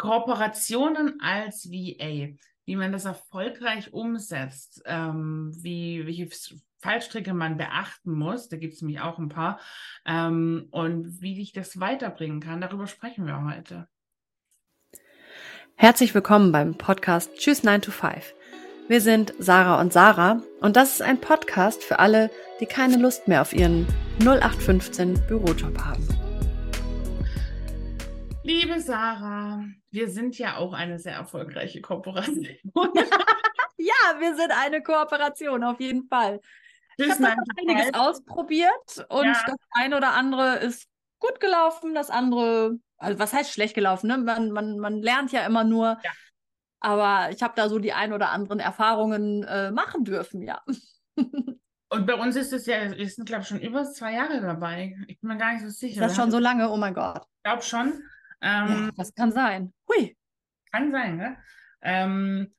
Kooperationen als VA, wie man das erfolgreich umsetzt, ähm, wie, welche Fallstricke man beachten muss, da gibt es nämlich auch ein paar, ähm, und wie ich das weiterbringen kann, darüber sprechen wir heute. Herzlich willkommen beim Podcast Tschüss 9 to 5. Wir sind Sarah und Sarah und das ist ein Podcast für alle, die keine Lust mehr auf ihren 0815 Bürojob haben. Liebe Sarah, wir sind ja auch eine sehr erfolgreiche Kooperation. ja, wir sind eine Kooperation, auf jeden Fall. Ich habe einiges ausprobiert und ja. das eine oder andere ist gut gelaufen, das andere, also was heißt schlecht gelaufen? Ne? Man, man, man lernt ja immer nur. Ja. Aber ich habe da so die ein oder anderen Erfahrungen äh, machen dürfen, ja. Und bei uns ist es ja, wir sind, glaube ich, schon über zwei Jahre dabei. Ich bin mir gar nicht so sicher. Ist das schon so lange? Oh mein Gott. Ich glaube schon. Ähm, ja, das kann sein. Hui. Kann sein, ne? Ähm,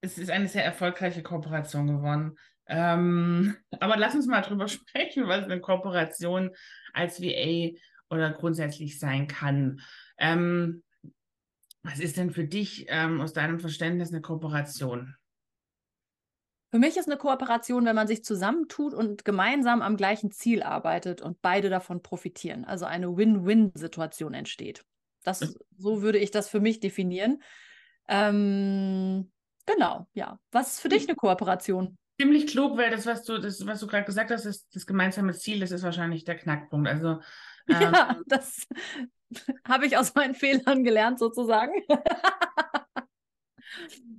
es ist eine sehr erfolgreiche Kooperation geworden. Ähm, aber lass uns mal drüber sprechen, was eine Kooperation als VA oder grundsätzlich sein kann. Ähm, was ist denn für dich ähm, aus deinem Verständnis eine Kooperation? Für mich ist eine Kooperation, wenn man sich zusammentut und gemeinsam am gleichen Ziel arbeitet und beide davon profitieren. Also eine Win-Win-Situation entsteht. Das, so würde ich das für mich definieren. Ähm, genau, ja. Was ist für dich eine Kooperation? Ziemlich klug, weil das, was du, das, was du gerade gesagt hast, ist das gemeinsame Ziel, das ist wahrscheinlich der Knackpunkt. Also ähm, ja, das habe ich aus meinen Fehlern gelernt, sozusagen.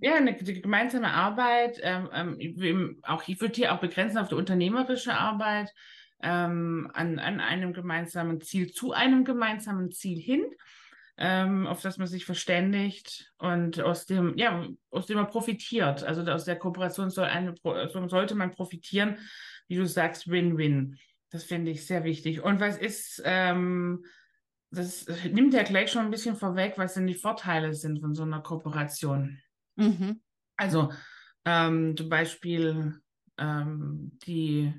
Ja, eine gemeinsame Arbeit, ähm, ähm, auch ich würde hier auch begrenzen auf die unternehmerische Arbeit, ähm, an, an einem gemeinsamen Ziel, zu einem gemeinsamen Ziel hin, ähm, auf das man sich verständigt und aus dem, ja, aus dem man profitiert. Also aus der Kooperation soll eine, sollte man profitieren, wie du sagst, Win-Win. Das finde ich sehr wichtig. Und was ist, ähm, das nimmt ja gleich schon ein bisschen vorweg, was denn die Vorteile sind von so einer Kooperation. Mhm. Also ähm, zum Beispiel ähm, die,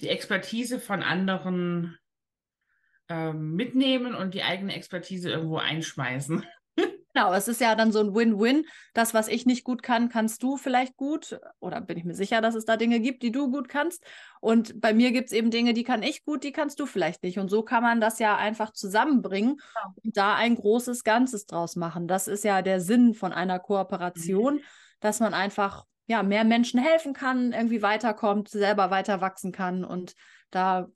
die Expertise von anderen ähm, mitnehmen und die eigene Expertise irgendwo einschmeißen. Genau, es ist ja dann so ein Win-Win. Das, was ich nicht gut kann, kannst du vielleicht gut. Oder bin ich mir sicher, dass es da Dinge gibt, die du gut kannst. Und bei mir gibt es eben Dinge, die kann ich gut, die kannst du vielleicht nicht. Und so kann man das ja einfach zusammenbringen ja. und da ein großes Ganzes draus machen. Das ist ja der Sinn von einer Kooperation, mhm. dass man einfach ja, mehr Menschen helfen kann, irgendwie weiterkommt, selber weiter wachsen kann und da,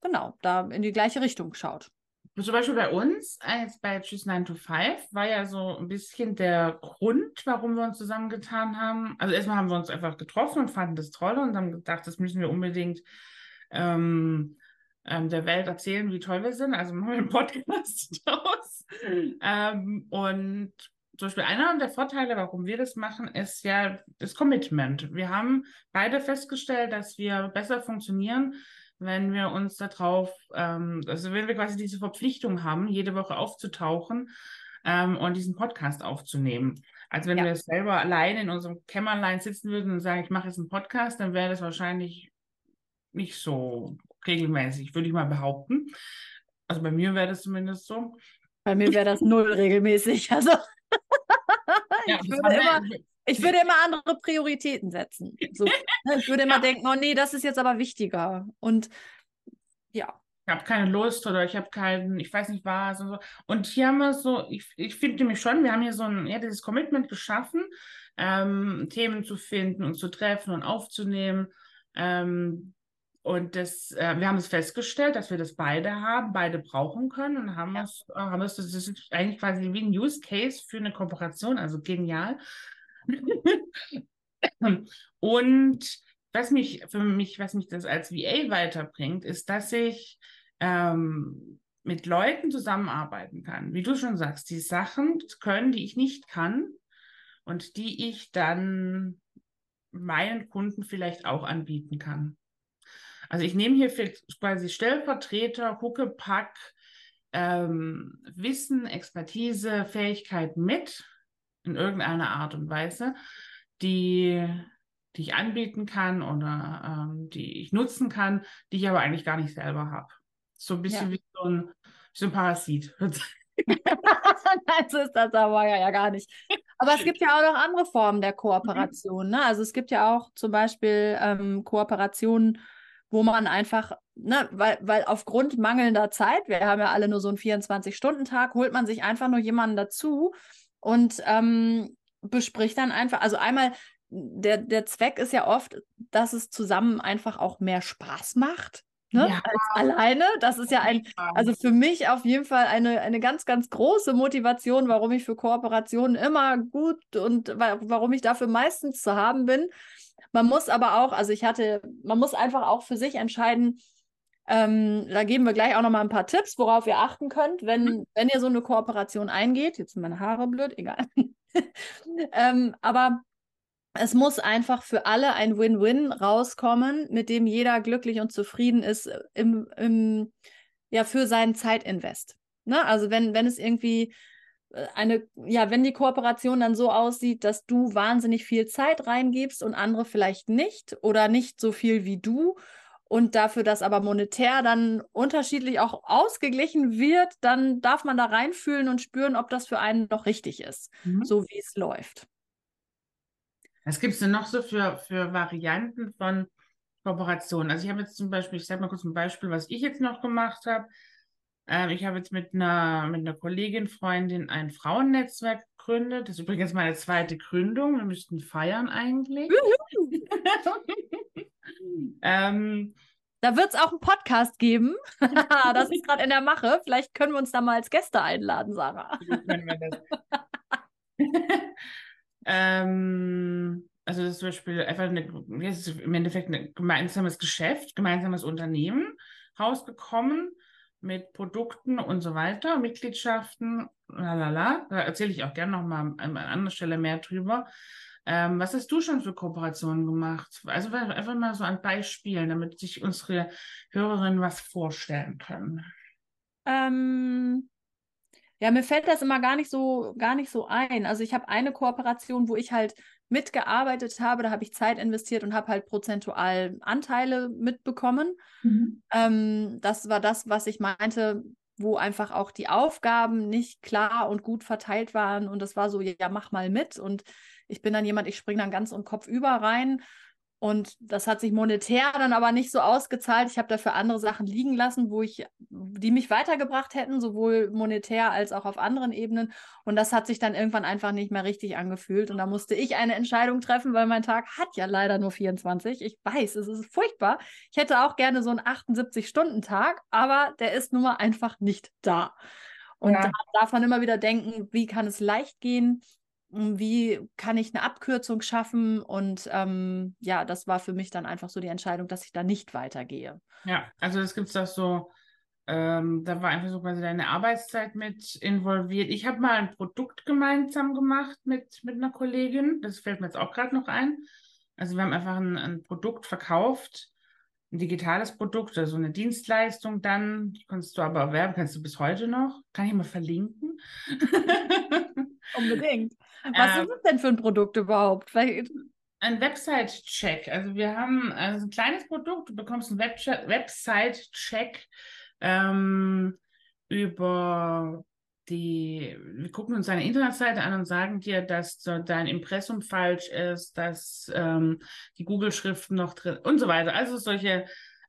genau, da in die gleiche Richtung schaut. Zum Beispiel bei uns, als bei Choose 9 to 5, war ja so ein bisschen der Grund, warum wir uns zusammengetan haben. Also erstmal haben wir uns einfach getroffen und fanden das toll und haben gedacht, das müssen wir unbedingt ähm, ähm, der Welt erzählen, wie toll wir sind. Also machen wir einen Podcast draus. Ähm, und zum Beispiel einer der Vorteile, warum wir das machen, ist ja das Commitment. Wir haben beide festgestellt, dass wir besser funktionieren, wenn wir uns darauf, ähm, also wenn wir quasi diese Verpflichtung haben, jede Woche aufzutauchen ähm, und diesen Podcast aufzunehmen. Also wenn ja. wir selber allein in unserem Kämmerlein sitzen würden und sagen, ich mache jetzt einen Podcast, dann wäre das wahrscheinlich nicht so regelmäßig, würde ich mal behaupten. Also bei mir wäre das zumindest so. Bei mir wäre das null regelmäßig. Also ja, ich würde immer, ich würde immer andere Prioritäten setzen. So, ne, ich würde immer ja. denken, oh nee, das ist jetzt aber wichtiger. Und ja. Ich habe keine Lust oder ich habe keinen, ich weiß nicht was und so. Und hier haben wir so, ich, ich finde nämlich schon, wir haben hier so ein, ja, dieses Commitment geschaffen, ähm, Themen zu finden und zu treffen und aufzunehmen. Ähm, und das, äh, wir haben es festgestellt, dass wir das beide haben, beide brauchen können und haben ja. es, äh, haben es, das ist eigentlich quasi wie ein Use Case für eine Kooperation, also genial. Und was mich für mich, was mich das als VA weiterbringt, ist, dass ich ähm, mit Leuten zusammenarbeiten kann. Wie du schon sagst, die Sachen können, die ich nicht kann und die ich dann meinen Kunden vielleicht auch anbieten kann. Also ich nehme hier quasi Stellvertreter, Huckepack, ähm, Wissen, Expertise, Fähigkeiten mit in irgendeiner Art und Weise, die, die ich anbieten kann oder ähm, die ich nutzen kann, die ich aber eigentlich gar nicht selber habe. So ein bisschen ja. wie so ein, so ein Parasit. Nein, so ist das aber ja, ja gar nicht. Aber es gibt ja auch noch andere Formen der Kooperation. Ne? Also es gibt ja auch zum Beispiel ähm, Kooperationen, wo man einfach, ne, weil, weil aufgrund mangelnder Zeit, wir haben ja alle nur so einen 24-Stunden-Tag, holt man sich einfach nur jemanden dazu und ähm, bespricht dann einfach, also einmal, der, der Zweck ist ja oft, dass es zusammen einfach auch mehr Spaß macht. Ne? Ja. Als alleine. Das ist ja ein, also für mich auf jeden Fall eine, eine ganz, ganz große Motivation, warum ich für Kooperationen immer gut und warum ich dafür meistens zu haben bin. Man muss aber auch, also ich hatte, man muss einfach auch für sich entscheiden, ähm, da geben wir gleich auch noch mal ein paar Tipps, worauf ihr achten könnt, wenn, mhm. wenn ihr so eine Kooperation eingeht. Jetzt sind meine Haare blöd, egal. ähm, aber es muss einfach für alle ein Win-Win rauskommen, mit dem jeder glücklich und zufrieden ist äh, im, im ja, für seinen Zeitinvest. Ne? Also wenn, wenn es irgendwie äh, eine, ja, wenn die Kooperation dann so aussieht, dass du wahnsinnig viel Zeit reingibst und andere vielleicht nicht oder nicht so viel wie du und dafür, dass aber monetär dann unterschiedlich auch ausgeglichen wird, dann darf man da reinfühlen und spüren, ob das für einen noch richtig ist, mhm. so wie es läuft. Was gibt es denn noch so für, für Varianten von Kooperationen? Also ich habe jetzt zum Beispiel, ich sage mal kurz ein Beispiel, was ich jetzt noch gemacht habe. Ähm, ich habe jetzt mit einer, mit einer Kollegin, Freundin ein Frauennetzwerk gegründet. Das ist übrigens meine zweite Gründung. Wir müssten feiern eigentlich. ähm, da wird es auch einen Podcast geben. das ist gerade in der Mache. Vielleicht können wir uns da mal als Gäste einladen, Sarah. Ähm, also das ist zum Beispiel einfach eine, im Endeffekt ein gemeinsames Geschäft, gemeinsames Unternehmen rausgekommen mit Produkten und so weiter, Mitgliedschaften, lalala. Da erzähle ich auch gerne nochmal an, an anderer Stelle mehr drüber. Ähm, was hast du schon für Kooperationen gemacht? Also einfach mal so an Beispielen, damit sich unsere Hörerinnen was vorstellen können. Ähm, ja, mir fällt das immer gar nicht so, gar nicht so ein. Also ich habe eine Kooperation, wo ich halt mitgearbeitet habe, da habe ich Zeit investiert und habe halt prozentual Anteile mitbekommen. Mhm. Ähm, das war das, was ich meinte, wo einfach auch die Aufgaben nicht klar und gut verteilt waren. Und das war so, ja, mach mal mit. Und ich bin dann jemand, ich springe dann ganz und Kopf über rein und das hat sich monetär dann aber nicht so ausgezahlt. Ich habe dafür andere Sachen liegen lassen, wo ich, die mich weitergebracht hätten, sowohl monetär als auch auf anderen Ebenen. Und das hat sich dann irgendwann einfach nicht mehr richtig angefühlt. Und da musste ich eine Entscheidung treffen, weil mein Tag hat ja leider nur 24. Ich weiß, es ist furchtbar. Ich hätte auch gerne so einen 78-Stunden-Tag, aber der ist nun mal einfach nicht da. Und ja. da darf man immer wieder denken, wie kann es leicht gehen? Wie kann ich eine Abkürzung schaffen? Und ähm, ja, das war für mich dann einfach so die Entscheidung, dass ich da nicht weitergehe. Ja, also das gibt es so, ähm, da war einfach so quasi deine Arbeitszeit mit involviert. Ich habe mal ein Produkt gemeinsam gemacht mit, mit einer Kollegin, das fällt mir jetzt auch gerade noch ein. Also wir haben einfach ein, ein Produkt verkauft, ein digitales Produkt, also eine Dienstleistung dann, die konntest du aber erwerben, kannst du bis heute noch. Kann ich mal verlinken? Unbedingt. Was ähm, ist das denn für ein Produkt überhaupt? Vielleicht... Ein Website-Check. Also wir haben also ein kleines Produkt, du bekommst einen Website-Check ähm, über die, wir gucken uns deine Internetseite an und sagen dir, dass dein Impressum falsch ist, dass ähm, die Google-Schriften noch drin und so weiter. Also solche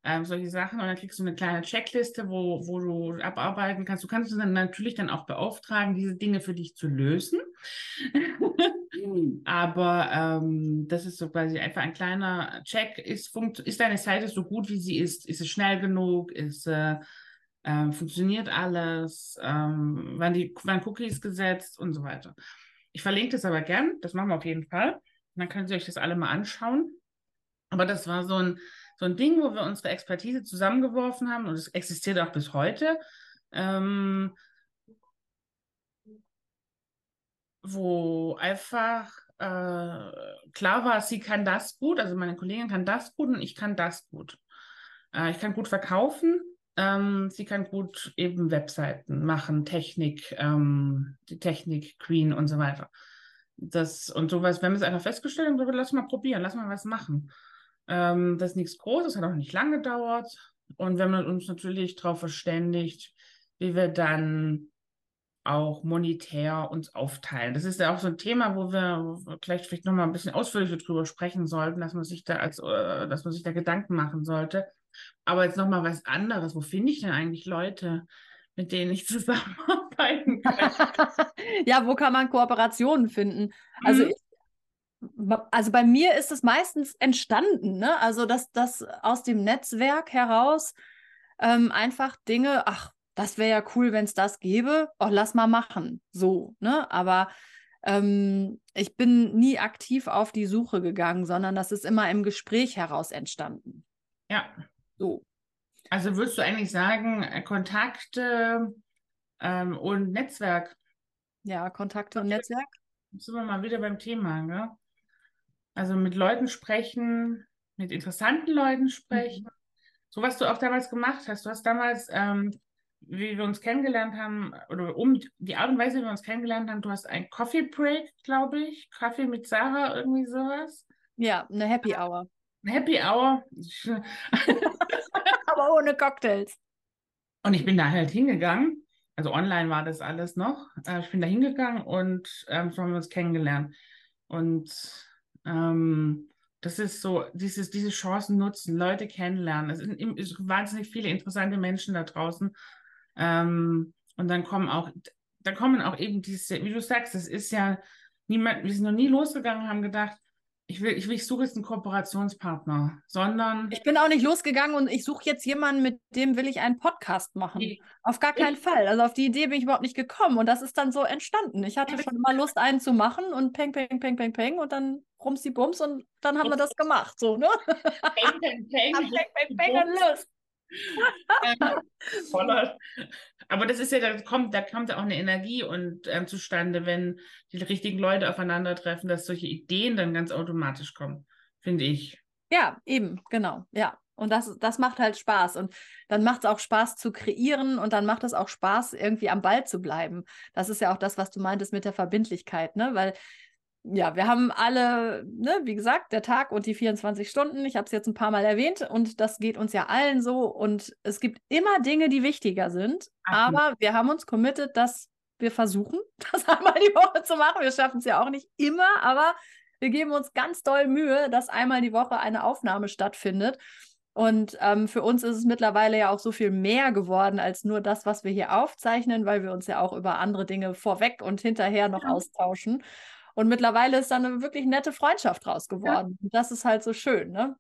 ähm, solche Sachen. Und dann kriegst du eine kleine Checkliste, wo, wo du abarbeiten kannst. Du kannst dann natürlich dann auch beauftragen, diese Dinge für dich zu lösen. Aber ähm, das ist so quasi einfach ein kleiner Check. Ist, ist deine Seite so gut, wie sie ist? Ist es schnell genug? Ist äh, äh, funktioniert alles? Ähm, wann, die, wann Cookies gesetzt und so weiter. Ich verlinke das aber gern. Das machen wir auf jeden Fall. Dann könnt ihr euch das alle mal anschauen. Aber das war so ein so ein Ding, wo wir unsere Expertise zusammengeworfen haben und es existiert auch bis heute. Ähm, wo einfach äh, klar war, sie kann das gut, also meine Kollegin kann das gut und ich kann das gut. Äh, ich kann gut verkaufen, ähm, sie kann gut eben Webseiten machen, Technik, ähm, die Technik, Queen und so weiter. Das und sowas, wir haben es einfach festgestellt und lass mal probieren, lass mal was machen. Ähm, das ist nichts Großes, hat auch nicht lange gedauert. Und wir haben uns natürlich darauf verständigt, wie wir dann auch monetär uns aufteilen. Das ist ja auch so ein Thema, wo wir, wir vielleicht, vielleicht nochmal ein bisschen ausführlicher drüber sprechen sollten, dass man sich da als, äh, dass man sich da Gedanken machen sollte. Aber jetzt nochmal was anderes. Wo finde ich denn eigentlich Leute, mit denen ich zusammenarbeiten kann? ja, wo kann man Kooperationen finden? Also Mhm. ich also bei mir ist es meistens entstanden, ne? Also dass das aus dem Netzwerk heraus ähm, einfach Dinge, ach, das wäre ja cool, wenn es das gäbe, oh, lass mal machen, so, ne? Aber ähm, ich bin nie aktiv auf die Suche gegangen, sondern das ist immer im Gespräch heraus entstanden. Ja, So. also würdest du eigentlich sagen, äh, Kontakte ähm, und Netzwerk, Ja, Kontakte und Netzwerk. Jetzt sind wir mal wieder beim Thema, gell? Also mit Leuten sprechen, mit interessanten Leuten sprechen. Mhm. So was du auch damals gemacht hast. Du hast damals, ähm, wie wir uns kennengelernt haben, oder um die Art und Weise, wie wir uns kennengelernt haben, du hast ein Coffee Break, glaube ich, Kaffee mit Sarah, irgendwie sowas. Ja, eine Happy Hour. Happy Hour. Aber ohne Cocktails. Und ich bin da halt hingegangen. Also online war das alles noch. Äh, ich bin da hingegangen und ähm, so haben wir uns kennengelernt. Und ähm, das ist so, dieses, diese Chancen nutzen, Leute kennenlernen. Es sind, es sind wahnsinnig viele interessante Menschen da draußen. Ähm, und dann kommen auch, da kommen auch eben diese, wie du sagst, das ist ja niemand, wir sind noch nie losgegangen, haben gedacht, ich will, ich will, ich suche jetzt einen Kooperationspartner, sondern Ich bin auch nicht losgegangen und ich suche jetzt jemanden, mit dem will ich einen Podcast machen. Nee. Auf gar keinen Fall. Also auf die Idee bin ich überhaupt nicht gekommen und das ist dann so entstanden. Ich hatte schon immer Lust, einen zu machen und peng, peng, peng, peng, peng und dann rumsi bums und dann haben wir das gemacht. So, ne? Peng, peng, peng, Peng, peng, peng und los. Ähm. Aber das ist ja, da kommt, da kommt ja auch eine Energie und ähm, zustande, wenn die richtigen Leute aufeinandertreffen, dass solche Ideen dann ganz automatisch kommen, finde ich. Ja, eben, genau. Ja. Und das, das macht halt Spaß. Und dann macht es auch Spaß zu kreieren und dann macht es auch Spaß, irgendwie am Ball zu bleiben. Das ist ja auch das, was du meintest mit der Verbindlichkeit, ne? Weil ja, wir haben alle, ne, wie gesagt, der Tag und die 24 Stunden. Ich habe es jetzt ein paar Mal erwähnt und das geht uns ja allen so. Und es gibt immer Dinge, die wichtiger sind. Absolut. Aber wir haben uns committed, dass wir versuchen, das einmal die Woche zu machen. Wir schaffen es ja auch nicht immer, aber wir geben uns ganz doll Mühe, dass einmal die Woche eine Aufnahme stattfindet. Und ähm, für uns ist es mittlerweile ja auch so viel mehr geworden als nur das, was wir hier aufzeichnen, weil wir uns ja auch über andere Dinge vorweg und hinterher noch Ja. austauschen. Und mittlerweile ist da eine wirklich nette Freundschaft draus geworden. Und das ist halt so schön, ne?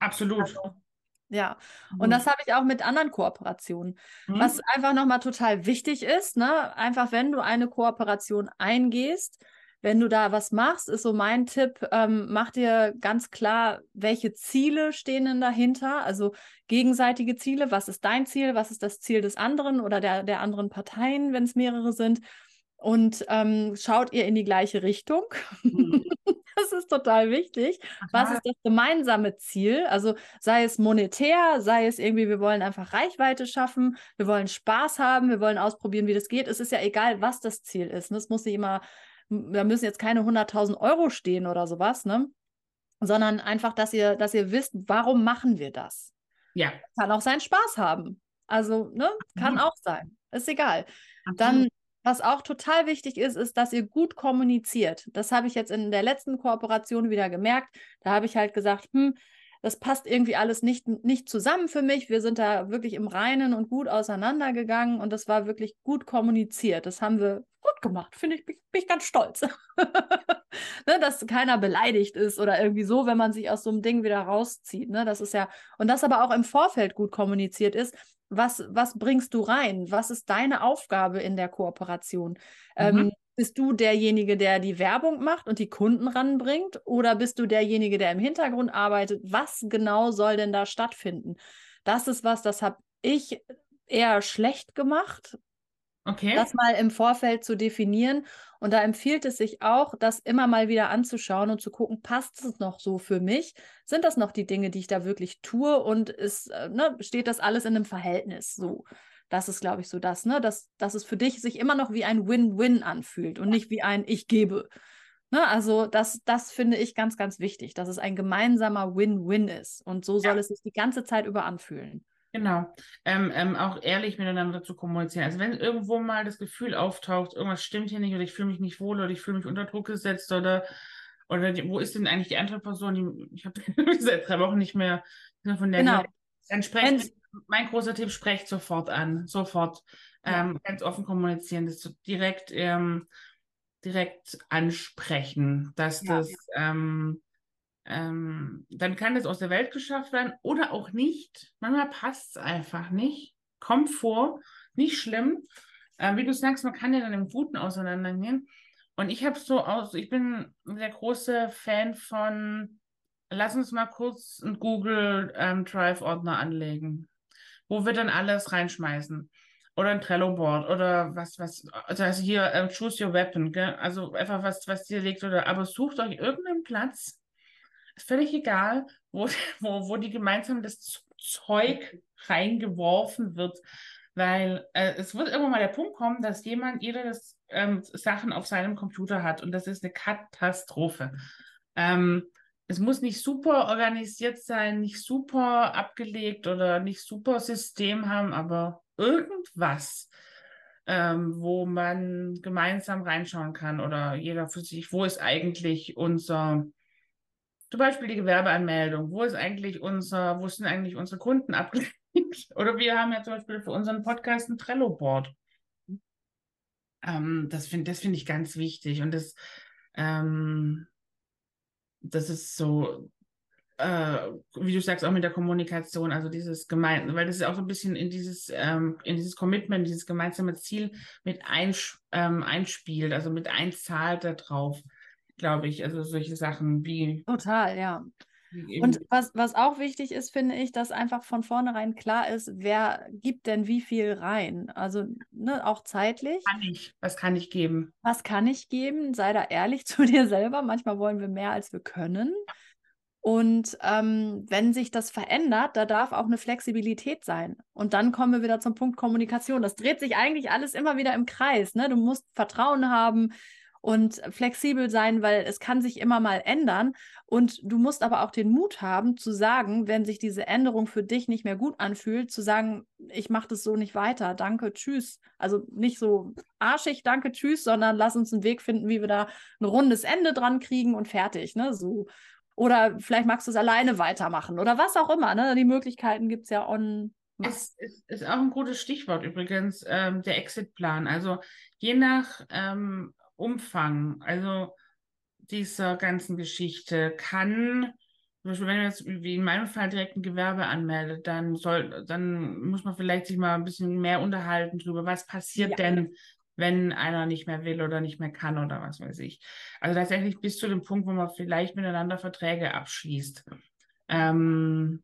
Absolut. Also, ja. Und das habe ich auch mit anderen Kooperationen. Mhm. Was einfach nochmal total wichtig ist, ne? Einfach, wenn du eine Kooperation eingehst, wenn du da was machst, ist so mein Tipp, ähm, mach dir ganz klar, welche Ziele stehen denn dahinter, also gegenseitige Ziele, was ist dein Ziel, was ist das Ziel des anderen oder der, der anderen Parteien, wenn es mehrere sind. Und ähm, schaut ihr in die gleiche Richtung? Mhm. Das ist total wichtig. Was Aha. ist das gemeinsame Ziel? Also sei es monetär, sei es irgendwie, wir wollen einfach Reichweite schaffen, wir wollen Spaß haben, wir wollen ausprobieren, wie das geht. Es ist ja egal, was das Ziel ist. Ne? Es muss nicht immer, da müssen jetzt keine 100.000 Euro stehen oder sowas, ne? sondern einfach, dass ihr, dass ihr wisst, warum machen wir das? Ja, Kann auch seinen Spaß haben. Also, ne? Kann Absolut. auch sein. Ist egal. absolut. Dann, was auch total wichtig ist, ist, dass ihr gut kommuniziert. Das habe ich jetzt in der letzten Kooperation wieder gemerkt. Da habe ich halt gesagt, hm, das passt irgendwie alles nicht, nicht zusammen für mich. Wir sind da wirklich im Reinen und gut auseinandergegangen und das war wirklich gut kommuniziert. Das haben wir gut gemacht, finde ich, bin ich ganz stolz. ne, dass keiner beleidigt ist oder irgendwie so, wenn man sich aus so einem Ding wieder rauszieht. Ne? Das ist ja, und das aber auch im Vorfeld gut kommuniziert ist, was, was bringst du rein? Was ist deine Aufgabe in der Kooperation? Ähm, Mhm. bist du derjenige, der die Werbung macht und die Kunden ranbringt? Oder bist du derjenige, der im Hintergrund arbeitet? Was genau soll denn da stattfinden? Das ist was, das habe ich eher schlecht gemacht, Okay. das mal im Vorfeld zu definieren. Und da empfiehlt es sich auch, das immer mal wieder anzuschauen und zu gucken, passt es noch so für mich? Sind das noch die Dinge, die ich da wirklich tue? Und ist, äh, ne, steht das alles in einem Verhältnis? So, das ist, glaube ich, so das, ne? Dass, dass es für dich sich immer noch wie ein Win-Win anfühlt und nicht wie ein Ich gebe. Ne? Also, das, das finde ich ganz, ganz wichtig, dass es ein gemeinsamer Win-Win ist. Und so soll Ja. es sich die ganze Zeit über anfühlen. Genau. Ähm, ähm, auch ehrlich miteinander zu kommunizieren. Also wenn irgendwo mal das Gefühl auftaucht, irgendwas stimmt hier nicht oder ich fühle mich nicht wohl oder ich fühle mich unter Druck gesetzt oder oder die, wo ist denn eigentlich die andere Person? Die, ich habe seit drei Wochen nicht mehr von der. Genau. Dann sprecht, mein großer Tipp, sprecht sofort an, sofort. Ja. Ähm, ganz offen kommunizieren, das direkt, ähm, direkt ansprechen, dass ja, das, ja. Ähm, dann kann das aus der Welt geschafft werden oder auch nicht. Manchmal passt es einfach nicht. Kommt vor, nicht schlimm. Äh, wie du sagst, man kann ja dann im Guten auseinandergehen. Und ich habe so aus, ich bin ein sehr großer Fan von, lass uns mal kurz einen Google ähm, Drive-Ordner anlegen, wo wir dann alles reinschmeißen. Oder ein Trello-Board oder was, was, also hier ähm, Choose Your Weapon, gell? also einfach was, was dir liegt oder, aber sucht euch irgendeinen Platz, völlig egal, wo, wo, wo die gemeinsam das Zeug reingeworfen wird, weil äh, es wird irgendwann mal der Punkt kommen, dass jemand jeder das ähm, Sachen auf seinem Computer hat und das ist eine Katastrophe. Ähm, es muss nicht super organisiert sein, nicht super abgelegt oder nicht super System haben, aber irgendwas, ähm, wo man gemeinsam reinschauen kann oder jeder für sich, wo ist eigentlich unser, zum Beispiel die Gewerbeanmeldung, wo ist eigentlich unser, wo sind eigentlich unsere Kunden abgelegt? oder wir haben ja zum Beispiel für unseren Podcast ein Trello-Board. Ähm, das finde das find ich ganz wichtig. Und das, ähm, das ist so, äh, wie du sagst, auch mit der Kommunikation, also dieses gemein, weil das ist auch so ein bisschen in dieses, ähm, in dieses Commitment, dieses gemeinsame Ziel mit einsch ähm, einspielt, also mit einzahlt da drauf, glaube ich. Also solche Sachen wie. Total, ja. Und was, was auch wichtig ist, finde ich, dass einfach von vornherein klar ist, wer gibt denn wie viel rein. Also ne, auch zeitlich. Kann ich, was kann ich geben? Was kann ich geben? Sei da ehrlich zu dir selber. Manchmal wollen wir mehr, als wir können. Und ähm, wenn sich das verändert, da darf auch eine Flexibilität sein. Und dann kommen wir wieder zum Punkt Kommunikation. Das dreht sich eigentlich alles immer wieder im Kreis. Ne? Du musst Vertrauen haben, und flexibel sein, weil es kann sich immer mal ändern. Und du musst aber auch den Mut haben zu sagen, wenn sich diese Änderung für dich nicht mehr gut anfühlt, zu sagen, ich mache das so nicht weiter, danke, tschüss. Also nicht so arschig, danke, tschüss, sondern lass uns einen Weg finden, wie wir da ein rundes Ende dran kriegen und fertig. Ne? So. Oder vielleicht magst du es alleine weitermachen oder was auch immer. Ne? Die Möglichkeiten gibt es ja on es ist, ist, auch ein gutes Stichwort übrigens, ähm, der Exit-Plan. Also je nach ähm, Umfang, also dieser ganzen Geschichte, kann, zum Beispiel, wenn man jetzt wie in meinem Fall direkt ein Gewerbe anmeldet, dann soll, dann muss man vielleicht sich mal ein bisschen mehr unterhalten darüber, was passiert ja. denn, wenn einer nicht mehr will oder nicht mehr kann oder was weiß ich. Also tatsächlich bis zu dem Punkt, wo man vielleicht miteinander Verträge abschließt. Ähm,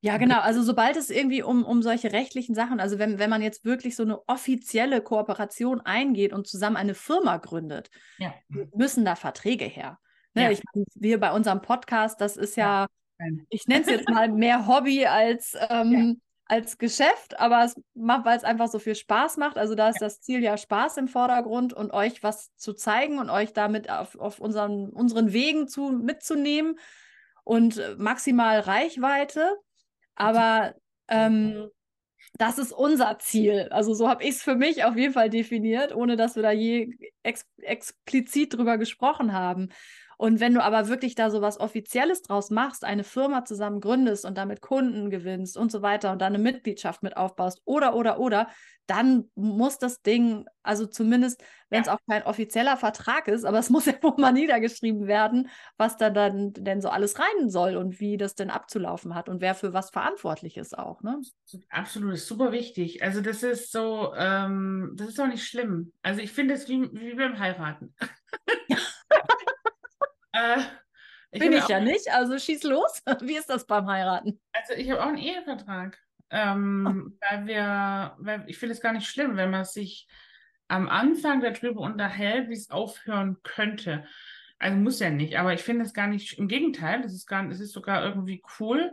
ja, genau. Also sobald es irgendwie um, um solche rechtlichen Sachen, also wenn, wenn man jetzt wirklich so eine offizielle Kooperation eingeht und zusammen eine Firma gründet, ja. müssen da Verträge her. Ne? Ja. Ich wir bei unserem Podcast, das ist ja, ja. ich nenne es jetzt mal mehr Hobby als, ähm, als Geschäft, aber es macht, weil es einfach so viel Spaß macht. Also da ist das Ziel ja Spaß im Vordergrund und euch was zu zeigen und euch damit auf, auf unseren, unseren Wegen zu, mitzunehmen und äh, maximal Reichweite. Aber ähm, das ist unser Ziel. Also so habe ich es für mich auf jeden Fall definiert, ohne dass wir da je ex explizit drüber gesprochen haben. Und wenn du aber wirklich da so was Offizielles draus machst, eine Firma zusammen gründest und damit Kunden gewinnst und so weiter und dann eine Mitgliedschaft mit aufbaust oder, oder, oder, dann muss das Ding, also zumindest, wenn es ja. auch kein offizieller Vertrag ist, aber es muss ja wohl mal niedergeschrieben werden, was da dann denn so alles rein soll und wie das denn abzulaufen hat und wer für was verantwortlich ist auch. Ne? Absolut, ist super wichtig. Also das ist so, ähm, das ist auch nicht schlimm. Also ich finde es wie, wie beim Heiraten. Äh, ich Bin ich ja nicht, also schieß los. Wie ist das beim Heiraten? Also ich habe auch einen Ehevertrag. Ähm, oh. Weil wir, weil ich finde es gar nicht schlimm, wenn man sich am Anfang darüber unterhält, wie es aufhören könnte. Also muss ja nicht, aber ich finde es gar nicht, im Gegenteil, das ist gar, es ist sogar irgendwie cool,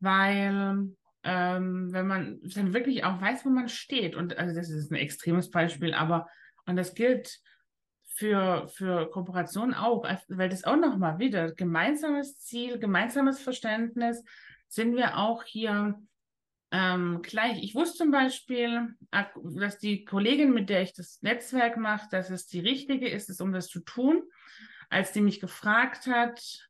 weil ähm, wenn man dann wirklich auch weiß, wo man steht. Und also das ist ein extremes Beispiel, aber und das gilt für, für Kooperation auch, weil das auch nochmal wieder gemeinsames Ziel, gemeinsames Verständnis, sind wir auch hier ähm, gleich. Ich wusste zum Beispiel, dass die Kollegin, mit der ich das Netzwerk mache, dass es die richtige ist, ist, um das zu tun. Als die mich gefragt hat,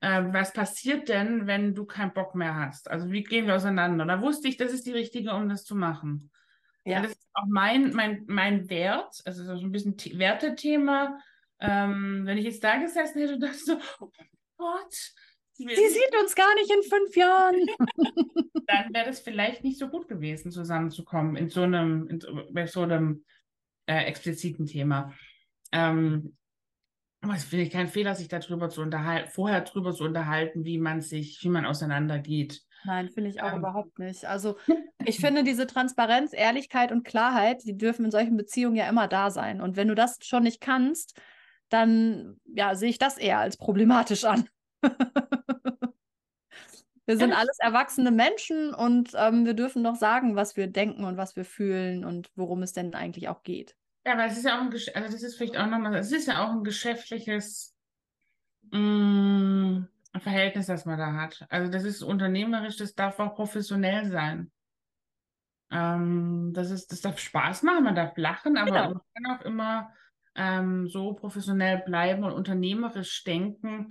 äh, was passiert denn, wenn du keinen Bock mehr hast? Also wie gehen wir auseinander? Da wusste ich, das ist die richtige, um das zu machen. Ja. das ist auch mein, mein, mein Wert, also so ein bisschen Wertethema. Ähm, wenn ich jetzt da gesessen hätte und dachte so, oh Gott, Sie sieht uns gar nicht in fünf Jahren. Dann wäre das vielleicht nicht so gut gewesen, zusammenzukommen in so einem, in, bei so einem äh, expliziten Thema. Ähm, aber es finde ich kein Fehler, sich darüber zu unterhalten, vorher darüber zu unterhalten, wie man sich, wie man auseinandergeht. Nein, finde ich auch ähm. überhaupt nicht. Also ich finde diese Transparenz, Ehrlichkeit und Klarheit, die dürfen in solchen Beziehungen ja immer da sein. Und wenn du das schon nicht kannst, dann ja, sehe ich das eher als problematisch an. wir sind alles erwachsene Menschen und ähm, wir dürfen doch sagen, was wir denken und was wir fühlen und worum es denn eigentlich auch geht. Ja, aber es ist ja auch ein, also das ist vielleicht auch nochmal, es ist ja auch ein geschäftliches mh, mm, Verhältnis, das man da hat. Also das ist unternehmerisch, das darf auch professionell sein. Ähm, das ist, das darf Spaß machen, man darf lachen, aber genau. man kann auch immer ähm, so professionell bleiben und unternehmerisch denken,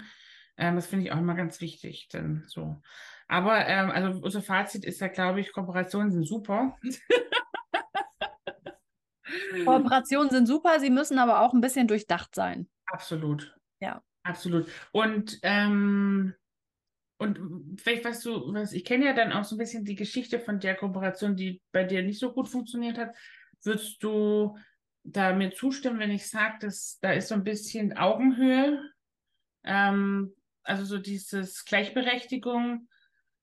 ähm, das finde ich auch immer ganz wichtig. Denn so. Aber ähm, also unser Fazit ist ja, glaube ich, Kooperationen sind super. Kooperationen sind super, sie müssen aber auch ein bisschen durchdacht sein. Absolut. Ja. Absolut. Und ähm, und vielleicht weißt du, was ich kenne ja dann auch so ein bisschen die Geschichte von der Kooperation, die bei dir nicht so gut funktioniert hat. Würdest du da mir zustimmen, wenn ich sage, dass da ist so ein bisschen Augenhöhe ähm, also so dieses Gleichberechtigung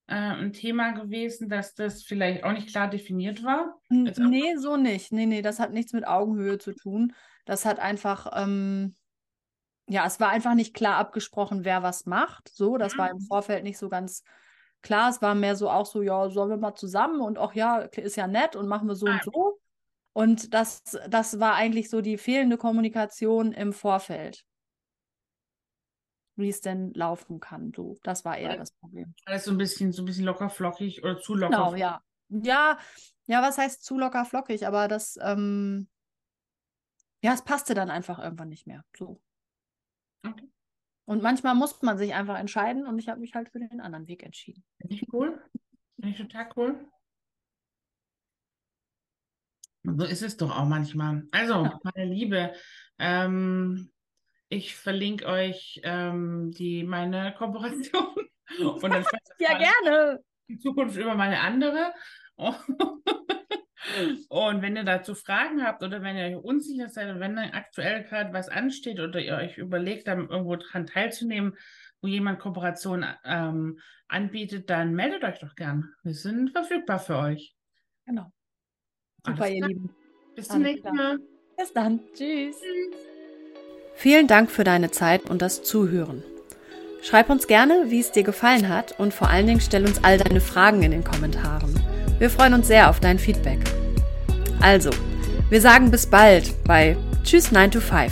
äh, ein Thema gewesen, dass das vielleicht auch nicht klar definiert war? Nee, so nicht. Nee, nee, das hat nichts mit Augenhöhe zu tun. Das hat einfach, ähm, ja, es war einfach nicht klar abgesprochen, wer was macht. So, das mhm. war im mhm. Vorfeld nicht so ganz klar. Es war mehr so auch so, ja, sollen wir mal zusammen und auch ja, ist ja nett und machen wir so ah. und so. Und das, das war eigentlich so die fehlende Kommunikation im Vorfeld wie es denn laufen kann. So, das war eher Alles, das Problem. Alles so ein bisschen, so ein bisschen locker flockig oder zu locker. Genau, ja. Ja, ja, was heißt zu locker flockig? Aber das, ähm, ja, es passte dann einfach irgendwann nicht mehr. So. Okay. Und manchmal muss man sich einfach entscheiden und ich habe mich halt für den anderen Weg entschieden. Finde ich cool. Finde ich total cool. So ist es doch auch manchmal. Also, ja. meine Liebe, ähm, ich verlinke euch ähm, die, meine Kooperation. Und dann ja, gerne. In Zukunft über meine andere. Und wenn ihr dazu Fragen habt oder wenn ihr euch unsicher seid und wenn aktuell gerade was ansteht oder ihr euch überlegt, dann irgendwo dran teilzunehmen, wo jemand Kooperation ähm, anbietet, dann meldet euch doch gern. Wir sind verfügbar für euch. Genau. Super, ihr Lieben. Bis zum nächsten Mal. Bis dann. Tschüss. Tschüss. Vielen Dank für deine Zeit und das Zuhören. Schreib uns gerne, wie es dir gefallen hat und vor allen Dingen stell uns all deine Fragen in den Kommentaren. Wir freuen uns sehr auf dein Feedback. Also, wir sagen bis bald bei Tschüss 9 to 5.